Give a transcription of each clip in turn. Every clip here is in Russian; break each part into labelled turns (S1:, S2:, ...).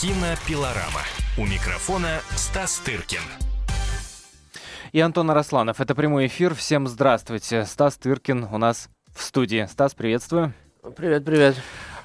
S1: Кинопилорама. У микрофона Стас Тыркин.
S2: И Антон Арасланов. Это прямой эфир. Всем здравствуйте. Стас Тыркин у нас в студии. Стас, приветствую.
S3: Привет, привет.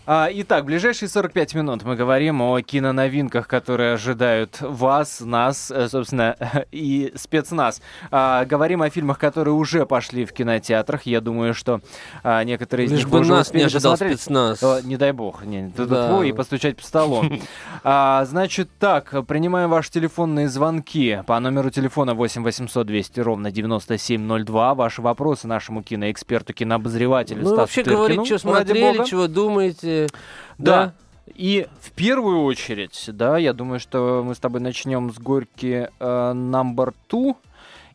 S2: А, итак, ближайшие 45 минут мы говорим о киноновинках, которые ожидают вас, нас, э, собственно, и спецназ. А, говорим о фильмах, которые уже пошли в кинотеатрах. Я думаю, что а, некоторые из
S3: Лишь
S2: них
S3: бы
S2: уже
S3: нас не ожидал
S2: посмотреть.
S3: спецназ.
S2: Не дай бог, не,
S3: Да.
S2: и постучать по столу. Значит так, принимаем ваши телефонные звонки по номеру телефона 8 800 200 ровно 9702. Ваши вопросы нашему киноэксперту, кинообозревателю
S3: Ну, вообще говорить, что
S2: ради
S3: смотрели, чего думаете.
S2: Да. И в первую очередь, да, я думаю, что мы с тобой начнем с Горьки э, Number Two.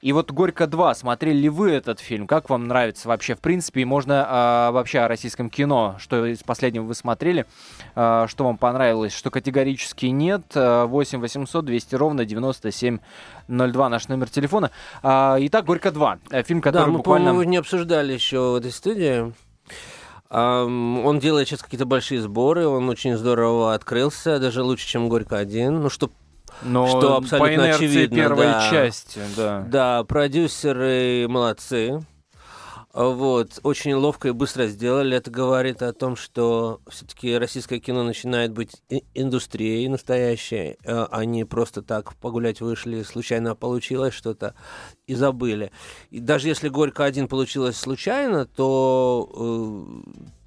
S2: И вот «Горько 2», смотрели ли вы этот фильм? Как вам нравится вообще? В принципе, и можно а, вообще о российском кино, что из последнего вы смотрели, а, что вам понравилось, что категорически нет. А, 8 800 200 ровно 9702 наш номер телефона. А, итак, «Горько 2», э, фильм,
S3: Да,
S2: который
S3: мы,
S2: буквально...
S3: по-моему, не обсуждали еще в этой студии. Он делает сейчас какие-то большие сборы, он очень здорово открылся, даже лучше, чем «Горько-1». Ну, что
S2: Но
S3: что абсолютно
S2: по инерции
S3: очевидно,
S2: первой
S3: да.
S2: части, да.
S3: Да, продюсеры молодцы. Вот, очень ловко и быстро сделали. Это говорит о том, что все-таки российское кино начинает быть индустрией настоящей, э, а не просто так погулять вышли, случайно получилось что-то и забыли. И даже если Горько один получилось случайно, то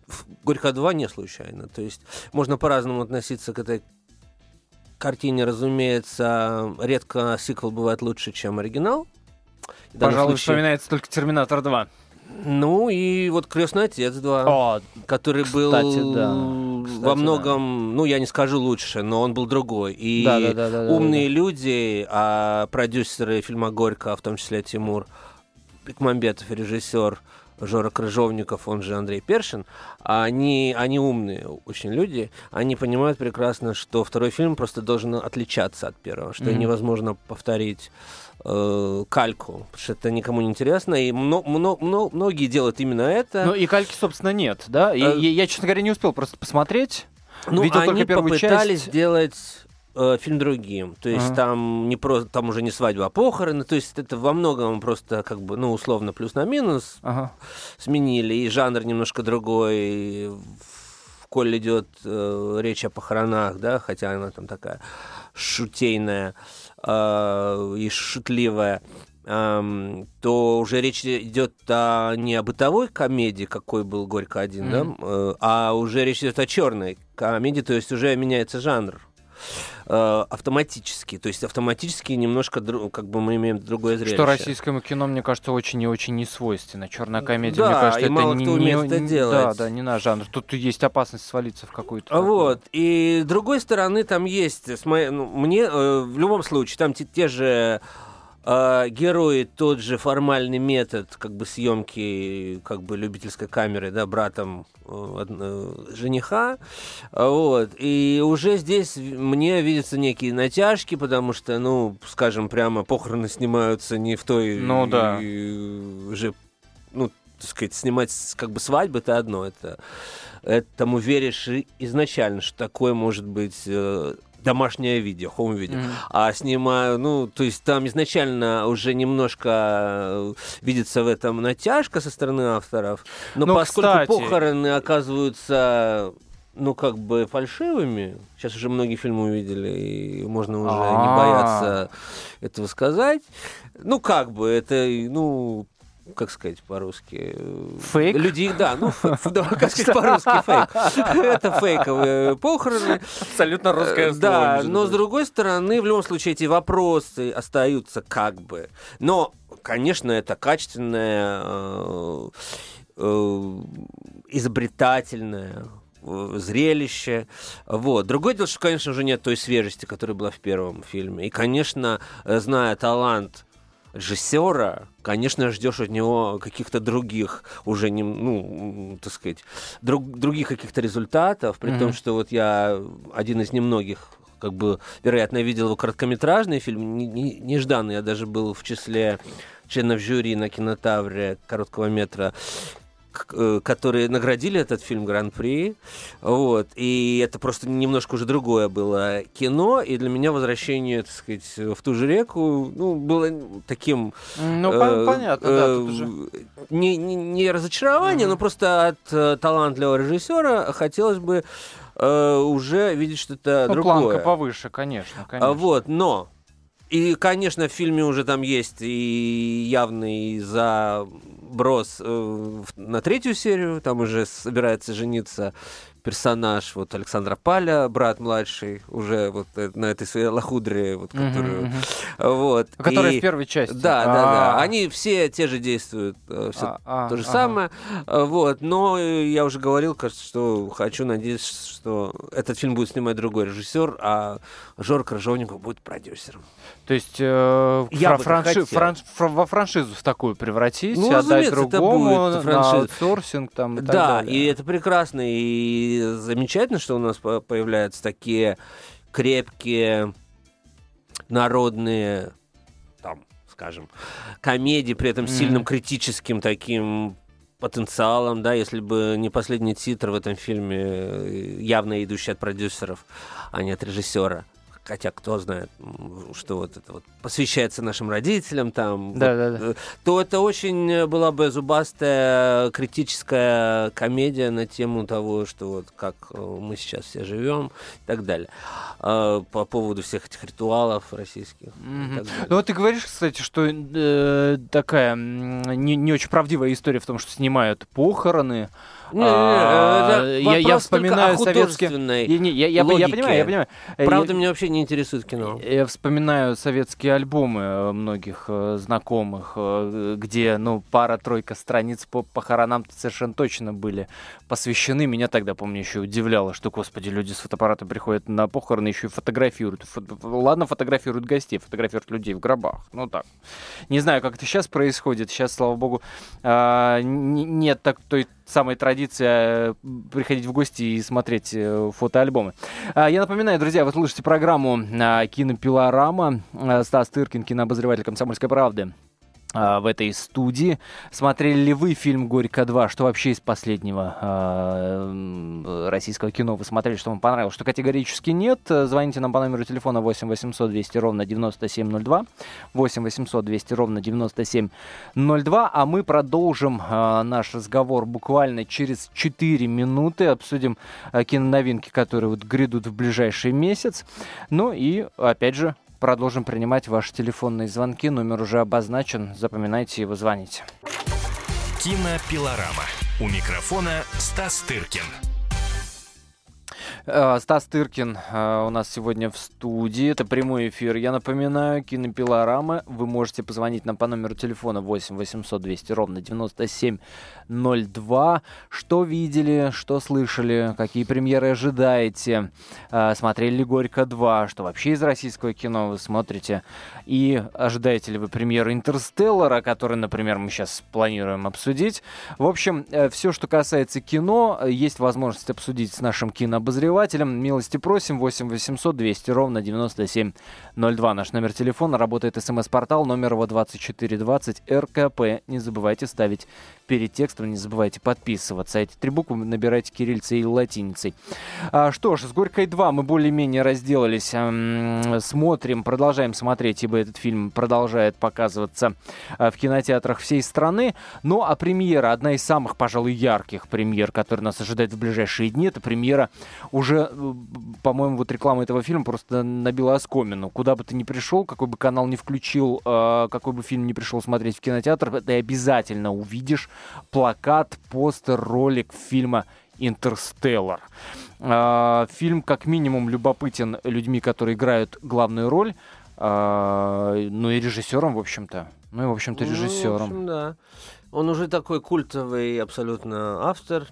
S3: э, Горько 2 не случайно. То есть можно по-разному относиться к этой картине, разумеется, редко сиквел бывает лучше, чем оригинал. В
S2: Пожалуй,
S3: случае-
S2: вспоминается только «Терминатор 2».
S3: Ну и вот Крестный отец 2,
S2: О,
S3: который был
S2: кстати, да. Кстати,
S3: во многом, ну я не скажу лучше, но он был другой. И
S2: Да, да, да, да, да,
S3: умные люди, а продюсеры фильма Горько, в том числе Тимур Бекмамбетов, и режиссер Жора Крыжовников, он же Андрей Першин, они, они умные очень люди, они понимают прекрасно, что второй фильм просто должен отличаться от первого, что
S2: Мгм.
S3: невозможно повторить э, кальку, потому что это никому не интересно, и мно- мно- мно- многие делают именно это.
S2: Ну и кальки, собственно, нет, да? И,
S3: Э,
S2: я, честно говоря, не успел просто посмотреть.
S3: Ну,
S2: Видел
S3: они
S2: только первую
S3: попытались
S2: часть.
S3: сделать э, фильм другим. То есть
S2: Ага.
S3: там не просто, там уже не свадьба, а похороны. То есть это во многом просто как бы, ну, условно, плюс на минус
S2: Ага.
S3: сменили. И жанр немножко другой. и коль идет э, речь о похоронах, да, хотя она там такая шутейная э, и шутливая. ам, то уже речь идет о, не о бытовой комедии, какой был Горько один, да,
S2: Мгм.
S3: э, а уже речь идет о черной комедии, то есть уже меняется жанр э, автоматически, то есть автоматически немножко как бы мы имеем другое зрелище.
S2: Что российскому кино, мне кажется, очень и очень не свойственно. Черная комедия,
S3: Да,
S2: мне кажется,
S3: и
S2: это
S3: мало
S2: не,
S3: кто
S2: не-
S3: это
S2: не-
S3: делать.
S2: Да, да, не наш жанр. Тут есть опасность свалиться в какую-то.
S3: А Вот. И с другой стороны, там есть, с моей- ну, мне э, в любом случае, там те, те же э, герои, тот же формальный метод как бы съемки как бы любительской камеры, да, братом э, э, жениха, А вот, и уже здесь мне видятся некие натяжки, потому что, ну, скажем, прямо похороны снимаются не в той
S2: Ну да.
S3: же, ну, так сказать, снимать как бы свадьбы это одно, это этому веришь изначально, что такое может быть э, домашнее видео, хоум-видео.
S2: Мгм.
S3: А снимаю, ну, то есть там изначально уже немножко э, видится в этом натяжка со стороны авторов. Но
S2: Ну,
S3: поскольку
S2: кстати.
S3: похороны оказываются ну, как бы фальшивыми. Сейчас уже многие фильмы увидели, и можно уже не
S2: А.
S3: бояться этого сказать. Ну, как бы, это, ну, как сказать по-русски?
S2: Фейк?
S3: Люди, да, ну, да, как сказать по-русски, фейк. Это фейковые похороны.
S2: Абсолютно
S3: Э, Да, но с другой стороны, в любом случае, эти вопросы остаются как бы. Но, конечно, это качественное, э, э, изобретательное э, зрелище. Вот. Другое дело, что, конечно, уже нет той свежести, которая была в первом фильме. И, конечно, э, зная талант режиссера, конечно, ждешь от него каких-то других уже не, ну, так сказать, друг- других каких-то результатов, при
S2: Мгм.
S3: том, что вот я один из немногих как бы, вероятно, видел его короткометражный фильм, не- не- нежданно, я даже был в числе членов жюри на кинотавре короткого метра которые наградили этот фильм Гран-при. Вот. И это просто немножко уже другое было кино. И для меня возвращение, так сказать, в ту же реку ну, было таким...
S2: Ну, э, понятно, э, да.
S3: Не, не, не разочарование, mm-hmm. но просто от э, талантливого режиссера хотелось бы э, уже видеть что-то ну, другое.
S2: планка повыше, конечно,
S3: а
S2: конечно.
S3: Вот, но и, конечно, в фильме уже там есть и явный заброс э, на третью серию, там уже собирается жениться персонаж вот Александра Паля, брат младший, уже вот э, на этой своей лохудре, вот, которую...
S2: Вот. Которая в первой части.
S3: Да, да, да. А. Они все те же действуют, э, все а, то же самое. Вот. Но я уже говорил, кажется, что хочу надеяться, что этот фильм будет снимать другой режиссер, а Жор Крыжовников будет продюсером.
S2: То есть э, я франши... фран... во франшизу в такую превратить, ну, отдать другому, это будет на аутсорсинг там и
S3: да,
S2: так далее.
S3: Да, и это прекрасно, и замечательно, что у нас появляются такие крепкие народные, там, скажем, комедии, при этом mm-hmm. сильным критическим таким потенциалом, да, если бы не последний титр в этом фильме, э, явно идущий от продюсеров, а не от режиссера хотя кто знает, что вот это вот посвящается нашим родителям там,
S2: да, вот, да, да.
S3: то это очень э, была бы зубастая критическая комедия на тему того, что вот как э, мы сейчас все живем и так далее. А, по поводу всех этих ритуалов российских. Mm-hmm.
S2: Ну вот ты говоришь, кстати, что э, такая не, не очень правдивая история в том, что снимают похороны,
S3: а,
S2: я, я вспоминаю советские...
S3: Не, я, я,
S2: я понимаю, я понимаю.
S3: Правда, меня вообще не интересует кино.
S2: Я вспоминаю советские альбомы э, многих э, знакомых, э, где, ну, пара-тройка страниц по похоронам совершенно точно были посвящены. Меня тогда, помню, еще удивляло, что, господи, люди с фотоаппарата приходят на похороны, еще и фотографируют. Ладно, фотографируют гостей, фотографируют людей в гробах. Ну, так. Не знаю, как это сейчас происходит. Сейчас, слава богу, а, нет так той самой традиции э, приходить в гости и смотреть э, фотоальбомы. А, я напоминаю, друзья, вы слушаете программу а, «Кинопилорама». А, Стас Тыркин, кинообозреватель «Комсомольской правды». А, в этой студии. Смотрели ли вы фильм «Горько 2»? Что вообще из последнего э, российского кино вы смотрели, что вам понравилось? Что категорически нет? Звоните нам по номеру телефона 8 800 200 ровно 9702. 8 800 200 ровно 9702. А мы продолжим э, наш разговор буквально через 4 минуты. Обсудим э, киноновинки, которые вот грядут в ближайший месяц. Ну и, опять же, Продолжим принимать ваши телефонные звонки. Номер уже обозначен. Запоминайте его, звоните.
S1: Кинопилорама. У микрофона Стас Тыркин.
S2: Э, Стас Тыркин э, у нас сегодня в студии. Это прямой эфир. Я напоминаю, кинопилорамы. Вы можете позвонить нам по номеру телефона 8 800 200 ровно 9702. Что видели, что слышали, какие премьеры ожидаете? Э, смотрели ли «Горько 2», что вообще из российского кино вы смотрите? И ожидаете ли вы премьеру «Интерстеллара», который, например, мы сейчас планируем обсудить? В общем, все, что касается кино, есть возможность обсудить с нашим кинообозревателем обозревателям. Милости просим. 8 800 200 ровно 9702. Наш номер телефона. Работает смс-портал. Номер его 2420 РКП. Не забывайте ставить перед текстом. Не забывайте подписываться. Эти три буквы набирайте кириллицей и латиницей. А, что ж, с «Горькой 2» мы более-менее разделались. Смотрим, продолжаем смотреть, ибо этот фильм продолжает показываться а, в кинотеатрах всей страны. Ну, а премьера, одна из самых, пожалуй, ярких премьер, которая нас ожидает в ближайшие дни, это премьера уже, э, по-моему, вот реклама этого фильма просто набила оскомину. Куда бы ты ни пришел, какой бы канал ни включил, а, какой бы фильм ни пришел смотреть в кинотеатр, ты обязательно увидишь плакат, постер, ролик фильма «Интерстеллар». А, фильм как минимум любопытен людьми, которые играют главную роль, ну и режиссером, в общем-то. Ну и, в общем-то, режиссером. Ну, в общем,
S3: да. Он уже такой культовый абсолютно автор.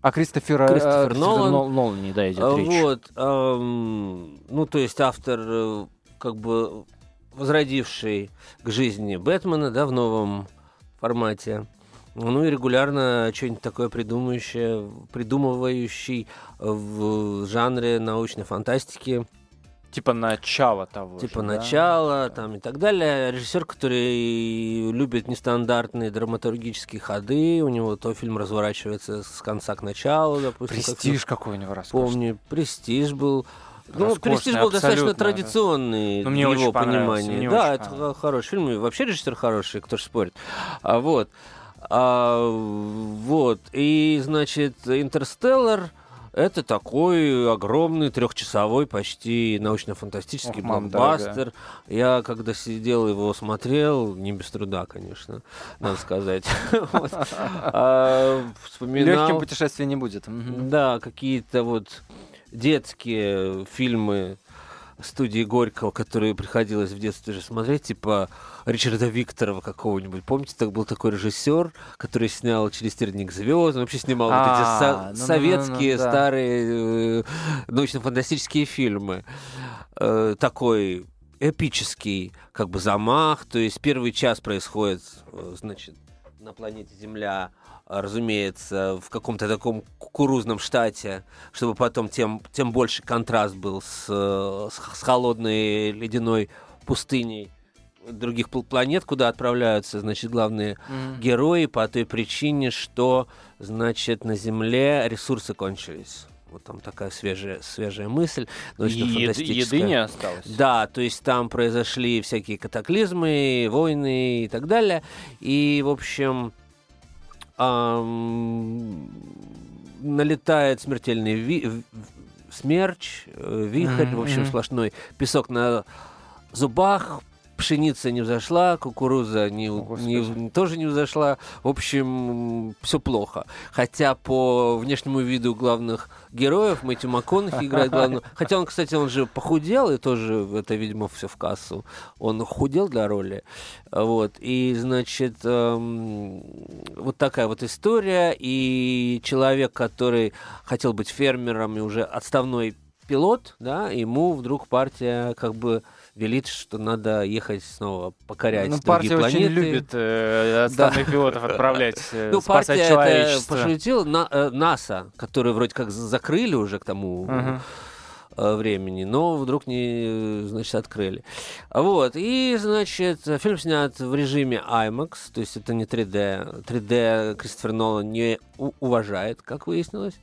S2: А Кристофер,
S3: э, Кристофер
S2: э,
S3: Нолан,
S2: Нол, Нолан не да, идет а, речь.
S3: Вот, эм, ну, то есть автор, э, как бы возродивший к жизни Бэтмена, да, в новом формате. Ну и регулярно что-нибудь такое придумывающее, придумывающий в жанре научной фантастики.
S2: Типа начало того
S3: типа
S2: же, да?
S3: начала там и так далее. Режиссер, который любит нестандартные драматургические ходы, у него то фильм разворачивается с конца к началу, допустим. как
S2: Престиж какой у него роскошный.
S3: Помню, престиж был. Ну, престиж был достаточно
S2: да.
S3: традиционный
S2: Ну, мне
S3: в
S2: очень
S3: его
S2: мне
S3: да,
S2: очень
S3: это хороший фильм. И вообще режиссер хороший, кто же спорит. А, вот. А, вот. И, значит, Интерстеллар это такой огромный трехчасовой почти научно-фантастический блокбастер. Я когда сидел его смотрел, не без труда, конечно, надо сказать. А,
S2: Легким путешествия не будет.
S3: Да, какие-то вот детские фильмы студии Горького, которые приходилось в детстве же смотреть, типа Ричарда Викторова какого-нибудь. Помните, так был такой режиссер, который снял «Через терник звезд», он вообще снимал вот
S2: А,
S3: эти
S2: ну-ну-ну-ну,
S3: советские старые э, научно-фантастические фильмы. Э, такой эпический как бы замах, то есть первый час происходит, э, значит, на планете Земля, а, разумеется, в каком-то таком кукурузном штате, чтобы потом тем, тем больше контраст был с, э, с, холодной ледяной пустыней других пл- планет, куда отправляются, значит, главные
S2: Мгм.
S3: герои по той причине, что, значит, на Земле ресурсы кончились. Вот там такая свежая, свежая мысль.
S2: И еды,
S3: научно-фантастическая.
S2: еды не осталось.
S3: Да, то есть там произошли всякие катаклизмы, войны и так далее. И, в общем, налетает смертельный ви- смерч, э, вихрь,
S2: Мгм,
S3: в общем, сплошной песок на зубах, пшеница не взошла, кукуруза не,
S2: О,
S3: не- тоже не взошла. В общем, все плохо. Хотя по внешнему виду главных героев Мэтью МакКонахи играет главного. Хотя он, кстати, он же похудел, и тоже это, видимо, все в кассу. Он худел для роли. Вот. И, значит, эм, вот такая вот история. И человек, который хотел быть фермером и уже отставной пилот, да, ему вдруг партия как бы велит, что надо ехать снова покорять
S2: Ну,
S3: другие
S2: партия очень
S3: планеты.
S2: любит э, отставных пилотов отправлять, э,
S3: Ну,
S2: спасать
S3: партия это
S2: человечество.
S3: пошутила. На, э, НАСА, которые вроде как за- закрыли уже к тому э, времени, но вдруг не, значит, открыли. Вот, и, значит, фильм снят в режиме IMAX, то есть это не 3D. 3D Кристофер Нолан не уважает, как выяснилось.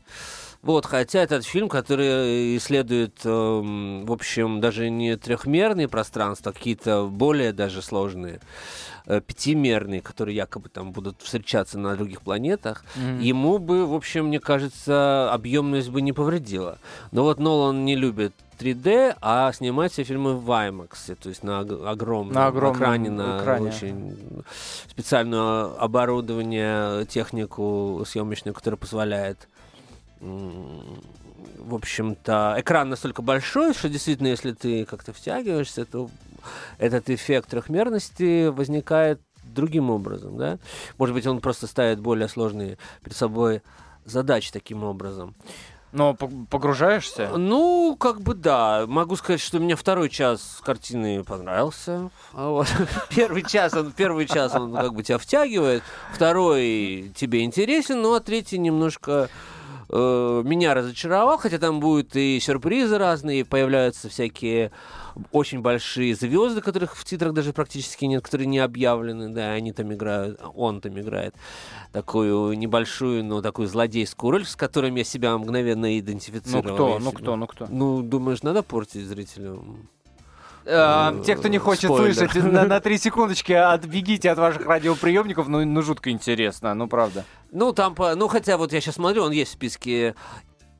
S3: Вот, хотя этот фильм, который исследует, эм, в общем, даже не трехмерные пространства, а какие-то более даже сложные, э, пятимерные, которые якобы там будут встречаться на других планетах,
S2: Мгм.
S3: ему бы, в общем, мне кажется, объемность бы не повредила. Но вот Нолан не любит 3D, а снимать все фильмы в IMAX, то есть на ог- огромном,
S2: На огромном
S3: экране, на
S2: экране.
S3: очень специальное оборудование, технику съемочную, которая позволяет в общем-то, экран настолько большой, что действительно, если ты как-то втягиваешься, то этот эффект трехмерности возникает другим образом, да? Может быть, он просто ставит более сложные перед собой задачи таким образом.
S2: Но по- погружаешься?
S3: Ну, как бы да. Могу сказать, что мне второй час картины понравился. А вот Первый час, он, первый час он как бы тебя втягивает, второй тебе интересен, ну а третий немножко э, меня разочаровал, хотя там будут и сюрпризы разные, появляются всякие очень большие звезды, которых в титрах даже практически нет, которые не объявлены, да, они там играют, он там играет такую небольшую, но такую злодейскую роль, с которой я себя мгновенно
S2: Ну
S3: идентифицировал.
S2: кто,
S3: Я
S2: ну
S3: себя-
S2: кто, ну кто?
S3: Ну, думаешь, надо портить зрителям? Э,
S2: Те, кто не хочет
S3: спойлер.
S2: слышать, на, на три секундочки отбегите от ваших радиоприемников, ну, ну жутко интересно, ну правда.
S3: Ну, там, по- ну, хотя вот я сейчас смотрю, он есть в списке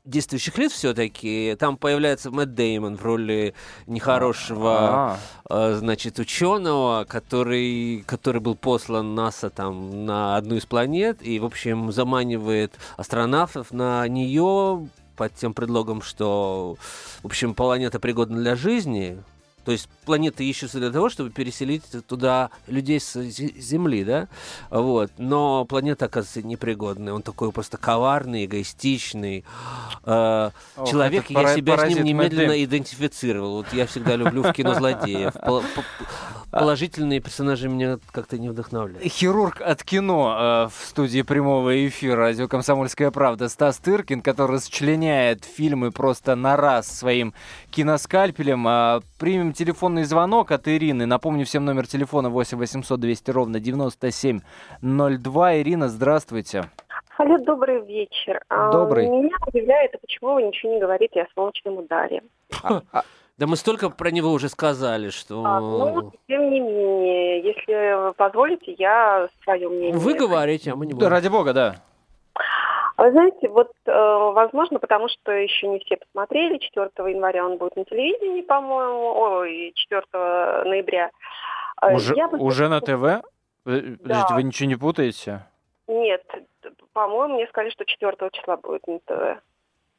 S3: действующих лиц все-таки. Там появляется Мэтт Деймон в роли нехорошего,
S2: А,
S3: э, значит, ученого, который, который был послан НАСА там на одну из планет и, в общем, заманивает астронавтов на нее под тем предлогом, что, в общем, планета пригодна для жизни. То есть планеты ищутся для того, чтобы переселить туда людей с Зе- Земли, да? Вот. Но планета, оказывается, непригодная. Он такой просто коварный, эгоистичный. Э,
S2: ох,
S3: человек, я
S2: пара-
S3: себя с ним
S2: Мэтт
S3: немедленно
S2: Дэймон.
S3: идентифицировал. Вот я всегда люблю в кино злодеев. По- положительные персонажи меня как-то не вдохновляют.
S2: Хирург от кино э, в студии прямого эфира радио «Комсомольская правда» Стас Тыркин, который расчленяет фильмы просто на раз своим киноскальпелем. Э, примем телефонный звонок от Ирины. Напомню всем номер телефона 8 800 200 ровно 9702. Ирина, здравствуйте.
S4: Алло, добрый вечер. А,
S2: Добрый.
S4: Меня удивляет, а почему вы ничего не говорите о солнечном ударе.
S2: А,
S3: Да мы столько про него уже сказали, что...
S4: А, ну, тем не менее, если вы позволите, я свое мнение.
S3: Вы говорите, а мы не
S2: да,
S3: будем.
S2: ради бога, да.
S4: Вы знаете, вот, э, возможно, потому что еще не все посмотрели, 4 января он будет на телевидении, по-моему, ой, 4 ноября. Э,
S2: Уже,
S4: я бы-
S2: уже на ТВ? Вы- Подождите,
S4: Да.
S2: вы ничего не путаете?
S4: Нет, по-моему, мне сказали, что 4 числа будет на ТВ.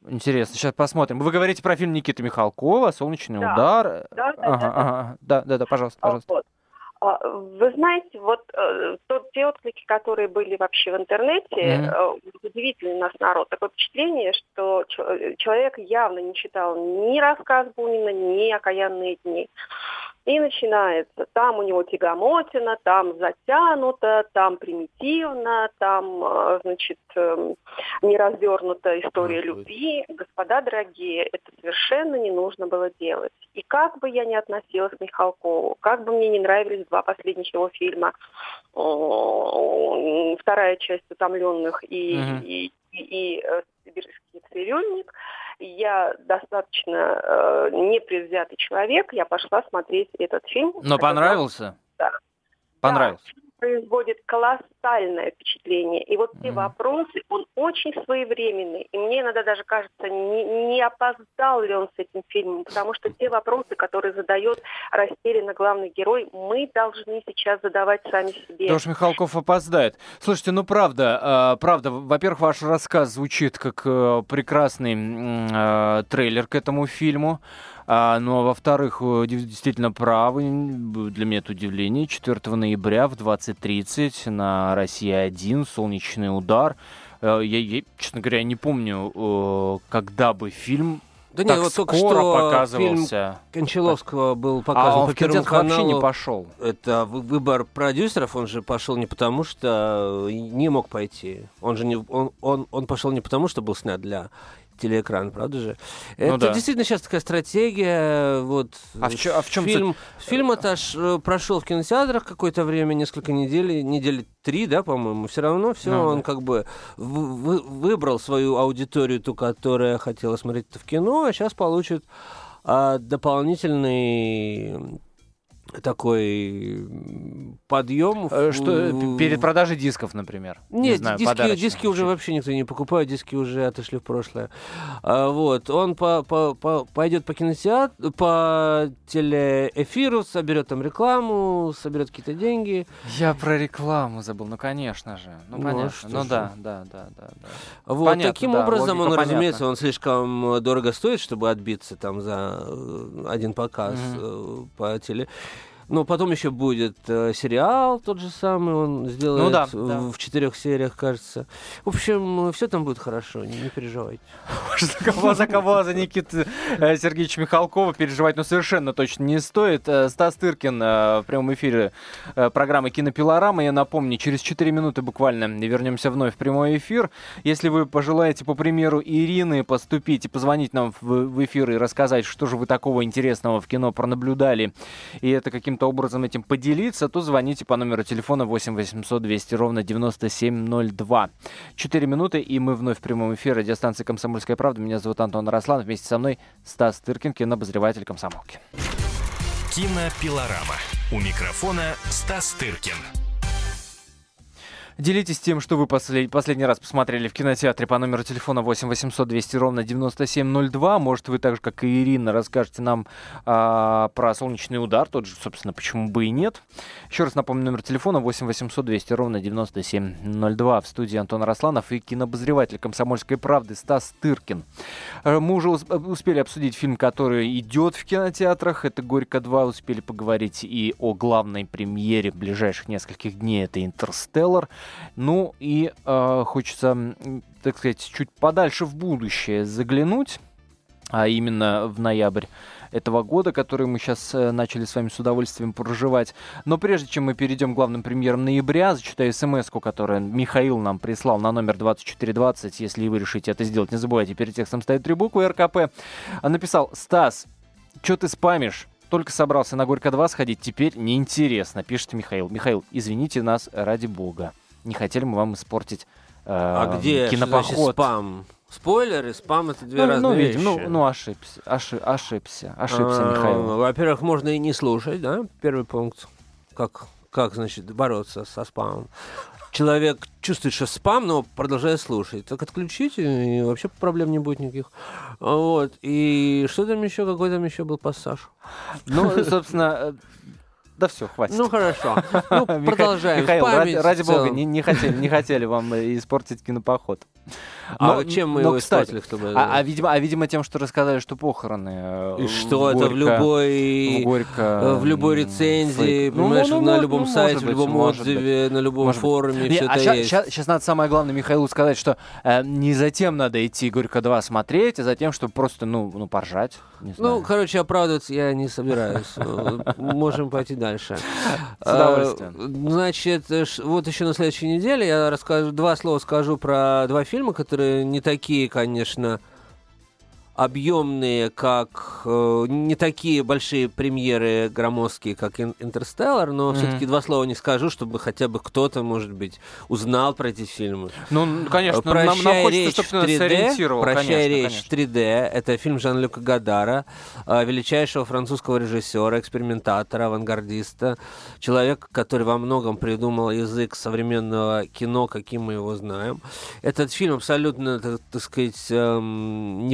S2: Интересно, сейчас посмотрим. Вы говорите про фильм Никиты Михалкова «Солнечный
S4: Да.
S2: удар».
S4: Да, да,
S2: Ага,
S4: да, да.
S2: ага. Да, да, да, пожалуйста,
S4: А,
S2: пожалуйста.
S4: вот. А, Вы знаете, вот э, тот, те отклики, которые были вообще в интернете, э, удивительный нас народ. Такое впечатление, что э, человек явно не читал ни рассказ Бунина, ни «Окаянные дни». И начинается. Там у него тягомотина, там затянуто, там примитивно, там, э, значит, эм, не развернута история любви. Господа дорогие, это совершенно не нужно было делать. И как бы я ни относилась к Михалкову, как бы мне не нравились два последних его фильма, вторая часть «Утомленных» и,
S2: Мгм.
S4: и, и, и, э, «Сибирский цирюльник», я достаточно э, непредвзятый человек, я пошла смотреть этот фильм.
S2: Но понравился?
S4: Да.
S2: Понравился.
S4: фильм производит колоссальное впечатление. И вот те
S2: Мгм.
S4: вопросы, он очень своевременный. И мне иногда даже кажется, не, не опоздал ли он с этим фильмом, потому что те вопросы, которые задает растерянно главный герой, мы должны сейчас задавать сами себе.
S2: Потому что Михалков опоздает. Слушайте, ну правда, э, правда, во-первых, ваш рассказ звучит как э, прекрасный э, трейлер к этому фильму. А, ну а во-вторых, дев- действительно правы, для меня это удивление. 4 ноября в 20.30 на Россия-1 «Солнечный удар». Э, я, я, честно говоря, не помню, э, когда бы фильм
S3: Да
S2: так
S3: нет, вот только что фильм
S2: показывался.
S3: Кончаловского был
S2: А
S3: показан
S2: он
S3: по Первому
S2: кинотеатр вообще не
S3: каналу.
S2: пошел.
S3: Это вы- выбор продюсеров, он же пошел не потому, что не мог пойти. Он же не, он, он, он пошел не потому, что был снят для телеэкрана, правда же? Это
S2: Ну да.
S3: действительно сейчас такая стратегия. Вот,
S2: А в чё- а в чём
S3: фильм, фильм это аж, э, прошел в кинотеатрах какое-то время, несколько недель, недели три, да, по-моему. Все равно все,
S2: Ну
S3: он
S2: да.
S3: как бы вы- выбрал свою аудиторию, ту, которая хотела смотреть это в кино, а сейчас получит а, дополнительный такой подъем.
S2: Э, Что э, перед продажей дисков, например. Не
S3: Нет,
S2: знаю,
S3: диски, диски уже вообще никто не покупает, диски уже отошли в прошлое. А, вот, он по, по, по- пойдет по кинотеатру, по телеэфиру, соберет там рекламу, соберет какие-то деньги.
S2: Я про рекламу забыл, ну конечно же. Ну
S3: Ну, а
S2: понятно. Ну
S3: же.
S2: да, да, да, да, да.
S3: Вот,
S2: Понятно,
S3: таким
S2: да,
S3: образом он,
S2: логика
S3: разумеется,
S2: понятна.
S3: он слишком э, дорого стоит, чтобы отбиться там за один показ э, по теле. Но потом еще будет э, сериал тот же самый, он сделает
S2: Ну да,
S3: в,
S2: да.
S3: в четырех сериях, кажется. В общем, все там будет хорошо, не, не переживайте.
S2: За кого, за кого, за Никиты э, Сергеевича Михалкова переживать, ну, совершенно точно не стоит. Э, Стас Тыркин э, в прямом эфире программы «Кинопилорама». Я напомню, через 4 минуты буквально вернемся вновь в прямой эфир. Если вы пожелаете, по примеру Ирины, поступить и позвонить нам в, в эфир и рассказать, что же вы такого интересного в кино пронаблюдали, и это каким-то образом этим поделиться, то звоните по номеру телефона 8 800 200 ровно 9702. 4 минуты, и мы вновь в прямом эфире радиостанции «Комсомольская правда». Меня зовут Антон Рослан. Вместе со мной Стас Тыркин, кинообозреватель «Комсомолки».
S1: Кинопилорама. У микрофона Стас Тыркин.
S2: Делитесь тем, что вы послед- последний раз посмотрели в кинотеатре по номеру телефона 8 800 200 ровно 9702. Может, вы так же, как и Ирина, расскажете нам а, про «Солнечный удар». Тот же, собственно, почему бы и нет. Еще раз напомню, номер телефона 8 800 200 ровно 9702. В студии Антон Росланов и кинообозреватель «Комсомольской правды» Стас Тыркин. Э, Мы уже ус- успели обсудить фильм, который идет в кинотеатрах. Это «Горько 2». Успели поговорить и о главной премьере ближайших нескольких дней. Это «Интерстеллар». Ну и э, хочется, так сказать, чуть подальше в будущее заглянуть, а именно в ноябрь этого года, который мы сейчас э, начали с вами с удовольствием проживать. Но прежде чем мы перейдем к главным премьерам ноября, зачитаю смс которую Михаил нам прислал на номер 2420. Если вы решите это сделать, не забывайте, перед текстом стоит три буквы РКП. Написал «Стас, что ты спамишь?» Только собрался на Горько-2 сходить, теперь неинтересно, пишет Михаил. Михаил, извините нас ради бога. Не хотели мы вам испортить э,
S3: А где
S2: кинопоход.
S3: спам? Спойлеры, спам это две
S2: Ну,
S3: разные
S2: ну,
S3: вещи.
S2: ну, ну, ошибся, оши- ошибся, ошибся,
S3: А,
S2: Михаил.
S3: Во-первых, можно и не слушать, да, первый пункт. Как, как значит, бороться со спамом. Человек чувствует, что спам, но продолжает слушать. Так отключите, и вообще проблем не будет никаких. Вот. И что там еще? Какой там еще был пассаж?
S2: Ну, собственно, да все, хватит.
S3: Ну, хорошо. Ну, продолжаем.
S2: Михаил, ради, ради бога, не, не хотели, не хотели вам испортить кинопоход.
S3: А
S2: Но-
S3: чем мы
S2: но,
S3: его
S2: кстати,
S3: испортили, чтобы...
S2: А, а, видимо, а видимо тем, что рассказали, что похороны. э,
S3: И что это в
S2: Горько-
S3: любой...
S2: в Горько,
S3: э, В любой рецензии.
S2: Ну,
S3: понимаешь,
S2: ну,
S3: на
S2: ну,
S3: любом
S2: ну,
S3: сайте, в
S2: быть,
S3: любом
S2: быть.
S3: отзыве, на любом
S2: Может быть.
S3: форуме,
S2: Не,
S3: все
S2: а
S3: это
S2: ща-
S3: есть.
S2: сейчас надо самое главное Михаилу сказать, что э, не затем надо идти Горько 2 смотреть, а затем, чтобы просто, ну, ну поржать.
S3: Ну, короче, оправдываться я не собираюсь. Э, Можем пойти дальше.
S2: С удовольствием.
S3: Значит, вот еще на следующей неделе я расскажу, два слова скажу про два фильма, которые не такие, конечно, объемные, как э, не такие большие премьеры громоздкие, как «Ин- «Интерстеллар», но
S2: Мгм.
S3: все-таки два слова не скажу, чтобы хотя бы кто-то, может быть, узнал про эти фильмы.
S2: Ну, конечно, нам, нам
S3: «Прощай,
S2: хочется,
S3: речь»
S2: чтобы
S3: в
S2: ты нас
S3: 3D.
S2: сориентировал.
S3: «Прощай,
S2: конечно,
S3: речь»
S2: конечно.
S3: в 3D. Это фильм Жан-Люка Гадара, э, величайшего французского режиссера, экспериментатора, авангардиста, человека, который во многом придумал язык современного кино, каким мы его знаем. Этот фильм абсолютно, так, так сказать, эм,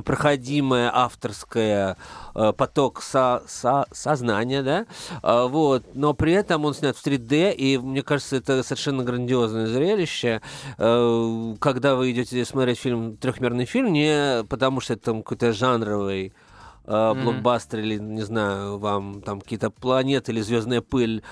S3: непроходимая авторская э, поток со- со- сознания, да, А, вот, но при этом он снят в 3D, и мне кажется, это совершенно грандиозное зрелище, Э, когда вы идете смотреть фильм, трехмерный фильм, не потому что это там какой-то жанровый э, блокбастер или, не знаю, вам там какие-то планеты или звездная пыль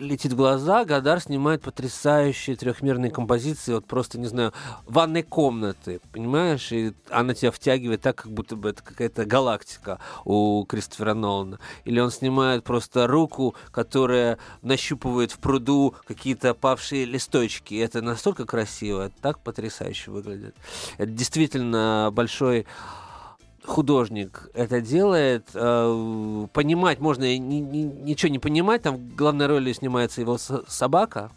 S3: летит в глаза, Гадар снимает потрясающие трехмерные композиции, вот просто, не знаю, ванной комнаты, понимаешь? И она тебя втягивает так, как будто бы это какая-то галактика у Кристофера Нолана. Или он снимает просто руку, которая нащупывает в пруду какие-то опавшие листочки. И это настолько красиво, так потрясающе выглядит. Это действительно большой художник это делает, э, понимать можно и ничего не понимать, там главной роли снимается его со- собака,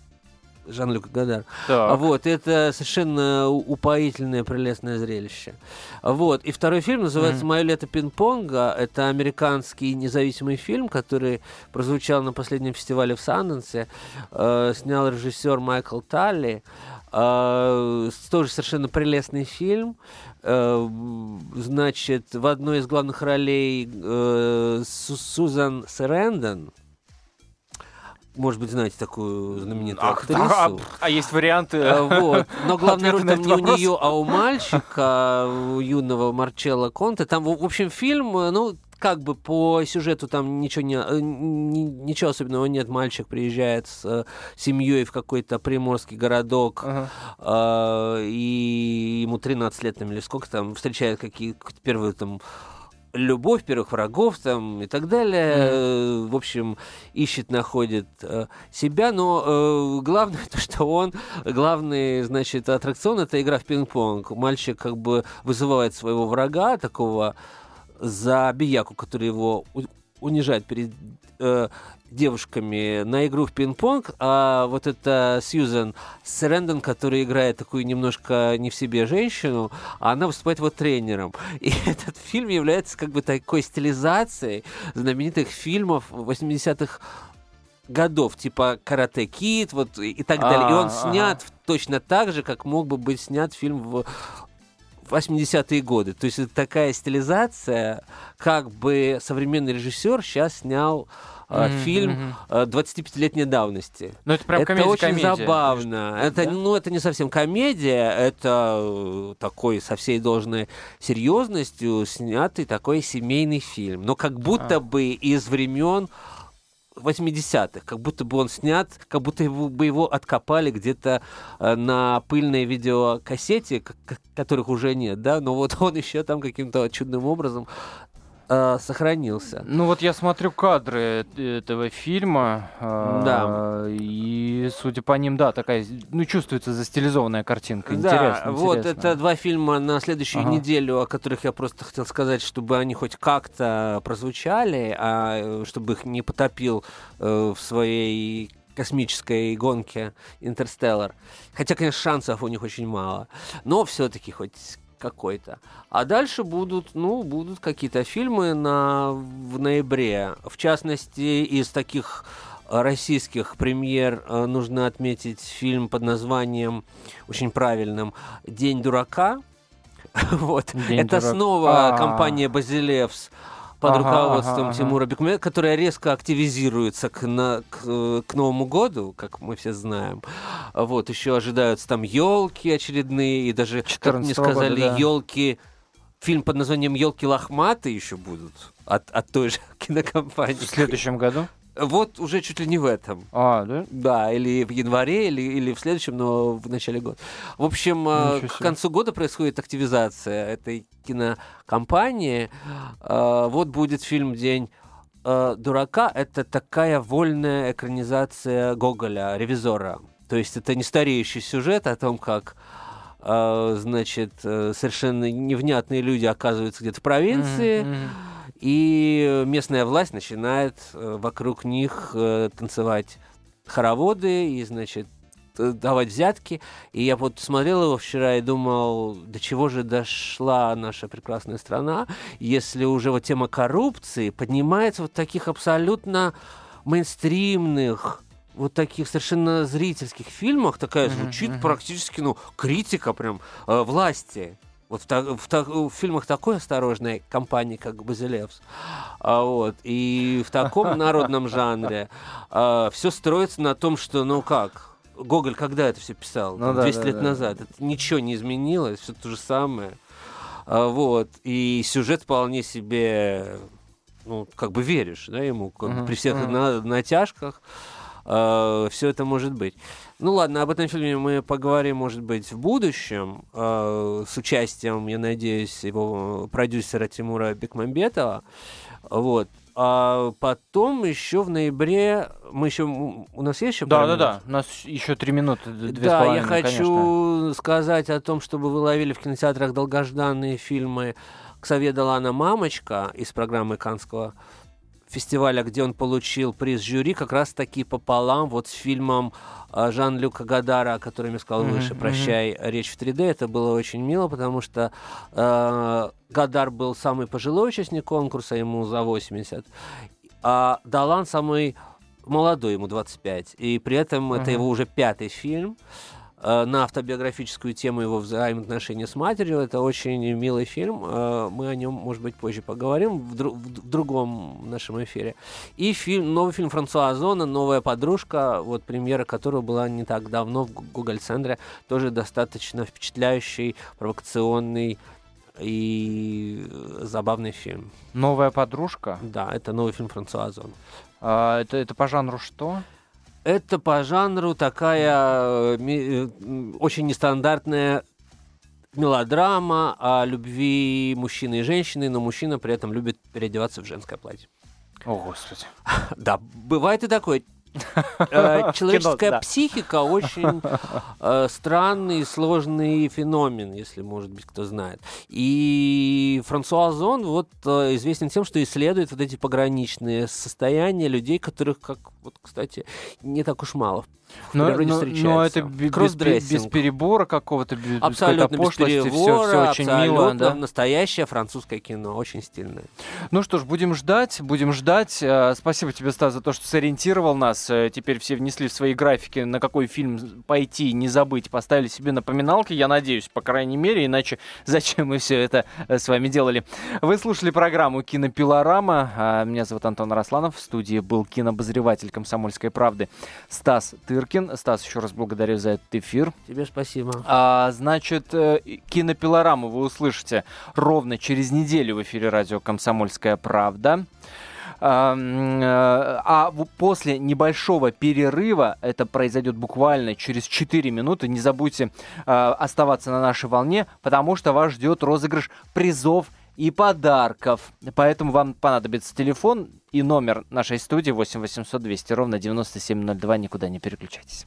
S3: Жан-Люк Гадар.
S2: Так.
S3: Вот, это совершенно упоительное, прелестное зрелище. Вот, и второй фильм называется. «Мое лето пинг-понга». Это американский независимый фильм, который прозвучал на последнем фестивале в Санденсе. Э, снял режиссер Майкл Талли. С- тоже совершенно прелестный фильм. Э, значит, в одной из главных ролей э, Су- Сузан Сэрендон. Может быть, знаете такую знаменитую
S2: Ах,
S3: актрису.
S2: а, а есть варианты?
S3: Э, Вот. Но главная роль там не у
S2: вопрос?
S3: нее, а у мальчика, у юного Марчелла Конте. Там, в в общем, фильм, э, ну, как бы по сюжету там ничего, не, э, ни- ничего особенного нет. Мальчик приезжает с э, семьей в какой-то приморский городок,
S2: Ага.
S3: э, и ему 13 лет там, или сколько там, встречает какие первые там любовь первых врагов там и так далее. Э, В общем, ищет, находит э, себя, но э, главное то, что он, главный, значит, аттракцион это игра в пинг-понг. Мальчик как бы вызывает своего врага, такого забияку, который его унижает перед э, девушками на игру в пинг-понг, а вот это Сьюзен Срэндон, которая играет такую немножко не в себе женщину, она выступает вот тренером. И этот фильм является как бы такой стилизацией знаменитых фильмов 80-х годов, типа «Карате Кид», вот и так далее. И он
S2: А,
S3: снят точно так же, как мог бы быть снят фильм в 80-е годы. То есть это такая стилизация, как бы современный режиссер сейчас снял
S2: Мгм,
S3: фильм
S2: мгм.
S3: э, 25-летней давности.
S2: Ну, это прям
S3: это
S2: комедия,
S3: очень
S2: комедия.
S3: забавно. Это,
S2: Да?
S3: ну, это не совсем комедия, это э, такой со всей должной серьезностью снятый такой семейный фильм. Но как будто
S2: А.
S3: бы из времен 80-х, как будто бы он снят, как будто его, бы его откопали где-то э, на пыльной видеокассете, которых уже нет, да, но вот он еще там каким-то чудным образом э, сохранился.
S2: Ну вот я смотрю кадры этого фильма, э-
S3: Да.
S2: и судя по ним, да, такая, ну чувствуется застилизованная картинка.
S3: Да,
S2: Интересно,
S3: вот
S2: интересно.
S3: это два фильма на следующую
S2: Ага.
S3: неделю, о которых я просто хотел сказать, чтобы они хоть как-то прозвучали, а э, чтобы их не потопил э, в своей космической гонке Интерстеллар. Хотя, конечно, шансов у них очень мало. Но все-таки хоть какой-то. А дальше будут, ну, будут какие-то фильмы на, в ноябре. В частности, из таких э, российских премьер э, нужно отметить фильм под названием очень правильным «День дурака». Вот.
S2: День
S3: Это
S2: дурака.
S3: снова
S2: А.
S3: компания «Базилевс» под
S2: Ага,
S3: руководством
S2: ага.
S3: Тимура Бекмамбетова, которая резко активизируется к, на- к, э, к Новому году, как мы все знаем. Вот, еще ожидаются там елки очередные, и даже, как мне
S2: 14-го года,
S3: сказали,
S2: да.
S3: елки. Фильм под названием Елки лохматые еще будут от, от той же кинокомпании.
S2: В следующем году?
S3: Вот уже чуть ли не в этом.
S2: А, да?
S3: Да, или в январе, или, или в следующем, но в начале года. В общем, э, к концу года происходит активизация этой кинокомпании. Э, Вот будет фильм «День э, дурака». Это такая вольная экранизация Гоголя, «Ревизора». То есть это не стареющий сюжет о том, как значит, совершенно невнятные люди оказываются где-то в провинции,
S2: мгм.
S3: И местная власть начинает э, вокруг них э, танцевать хороводы и, значит, э, давать взятки. И я вот смотрел его вчера и думал, до чего же дошла наша прекрасная страна, если уже вот тема коррупции поднимается вот таких абсолютно мейнстримных, вот таких совершенно зрительских фильмах, такая звучит
S2: мгм.
S3: практически, ну, критика прям э, власти. Вот в, в в фильмах такой осторожной компании, как Базилевс. А, вот. И в таком народном жанре все строится на том, что, ну как, Гоголь когда это все писал?
S2: Ну
S3: Там,
S2: да,
S3: 200
S2: да,
S3: лет
S2: да.
S3: назад. Это ничего не изменилось, все то же самое. А, вот. И сюжет вполне себе, ну, как бы веришь, да, ему, как
S2: Мгм,
S3: при всех
S2: мгм.
S3: на- натяжках все это может быть. Ну ладно, об этом фильме мы поговорим, может быть, в будущем, э, с участием, я надеюсь, его продюсера Тимура Бекмамбетова. Вот. А потом еще в ноябре мы еще у нас есть еще
S2: Да, да, да. У нас еще три минуты, две
S3: Да, я хочу
S2: конечно.
S3: сказать о том, чтобы вы ловили в кинотеатрах долгожданные фильмы Ксавье Далана «Мамочка» из программы Канского фестиваля, где он получил приз жюри, как раз таки пополам вот с фильмом э, Жан-Люка Гадара, о котором я сказал
S2: Мгм,
S3: выше. «Прощай, речь в 3D». Это было очень мило, потому что э, Гадар был самый пожилой участник конкурса, ему за 80, а Далан самый молодой, ему 25. И при этом это
S2: Мгм.
S3: его уже пятый фильм э, на автобиографическую тему его взаимоотношения с матерью. Это очень милый фильм. Э, Мы о нем, может быть, позже поговорим в, дру- в другом нашем эфире. И фильм, новый фильм Франсуа Озона «Новая подружка», вот премьера которого была не так давно в Google-центре. Тоже достаточно впечатляющий, провокационный и э, забавный фильм.
S2: Новая подружка.
S3: Да, это новый фильм Франсуа Озона.
S2: А, это, это по жанру что?
S3: Это по жанру такая э, э, очень нестандартная мелодрама о любви мужчины и женщины, но мужчина при этом любит переодеваться в женское платье.
S2: О, господи.
S3: Да, бывает и такое. Э, Человеческая психика очень э, странный и сложный феномен, если, может быть, кто знает. И Франсуа Озон вот э, известен тем, что исследует вот эти пограничные состояния людей, которых, как вот, кстати, не так уж мало в
S2: Но,
S3: природе
S2: но-
S3: встречается.
S2: но это бе- без, без перебора какого-то, без,
S3: Абсолютно без
S2: пошлости, все,
S3: перебора,
S2: очень
S3: абсолютно
S2: мило, да?
S3: настоящее французское кино, очень стильное.
S2: Ну что ж, будем ждать, будем ждать. Э, Спасибо тебе, Стас, за то, что сориентировал нас. Э, Теперь все внесли в свои графики, на какой фильм пойти, не забыть, поставили себе напоминалки, я надеюсь, по крайней мере, иначе зачем мы все это э, с вами делали. Вы слушали программу «Кинопилорама». А, Меня зовут Антон Росланов. В студии был кинообозреватель «Комсомольской правды» Стас Тыркин. Стас, еще раз благодарю за этот эфир.
S3: Тебе спасибо.
S2: А, значит, э, кинопилораму вы услышите ровно через неделю в эфире радио «Комсомольская правда». А, э, а после небольшого перерыва, это произойдет буквально через 4 минуты, не забудьте э, оставаться на нашей волне, потому что вас ждет розыгрыш призов и подарков. Поэтому вам понадобится телефон и номер нашей студии 8 800 200 ровно 9702. Никуда не переключайтесь.